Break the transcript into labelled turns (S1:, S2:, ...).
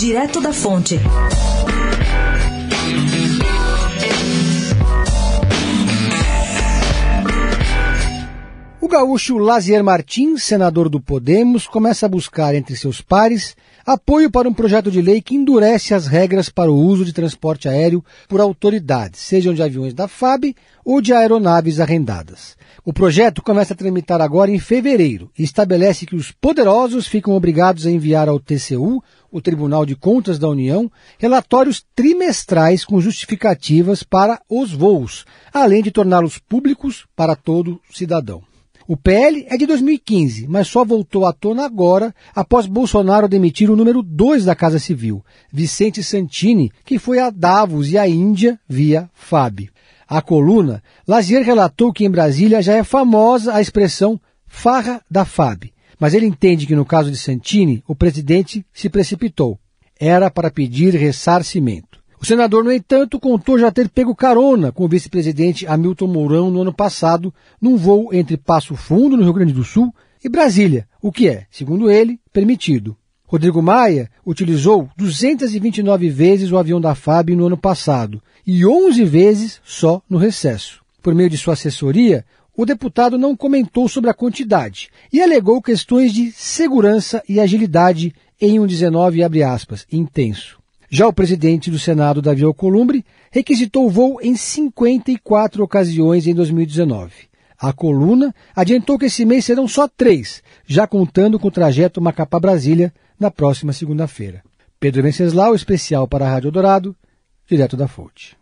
S1: Direto da Fonte.
S2: O gaúcho Lazier Martins, senador do Podemos, começa a buscar entre seus pares apoio para um projeto de lei que endurece as regras para o uso de transporte aéreo por autoridades, sejam de aviões da FAB ou de aeronaves arrendadas. O projeto começa a tramitar agora em fevereiro e estabelece que os poderosos ficam obrigados a enviar ao TCU, o Tribunal de Contas da União, relatórios trimestrais com justificativas para os voos, além de torná-los públicos para todo cidadão. O PL é de 2015, mas só voltou à tona agora, após Bolsonaro demitir o número 2 da Casa Civil, Vicente Santini, que foi a Davos e a Índia via FAB. A coluna, Lazier relatou que em Brasília já é famosa a expressão farra da FAB, mas ele entende que no caso de Santini, o presidente se precipitou. Era para pedir ressarcimento. O senador, no entanto, contou já ter pego carona com o vice-presidente Hamilton Mourão no ano passado, num voo entre Passo Fundo, no Rio Grande do Sul, e Brasília, o que é, segundo ele, permitido. Rodrigo Maia utilizou 229 vezes o avião da FAB no ano passado e 11 vezes só no recesso. Por meio de sua assessoria, o deputado não comentou sobre a quantidade e alegou questões de segurança e agilidade em um 19 aspas, intenso. Já o presidente do Senado, Davi Alcolumbre, requisitou o voo em 54 ocasiões em 2019. A coluna adiantou que esse mês serão só três, já contando com o trajeto Macapá-Brasília na próxima segunda-feira. Pedro Venceslau, especial para a Rádio Dourado, direto da fonte.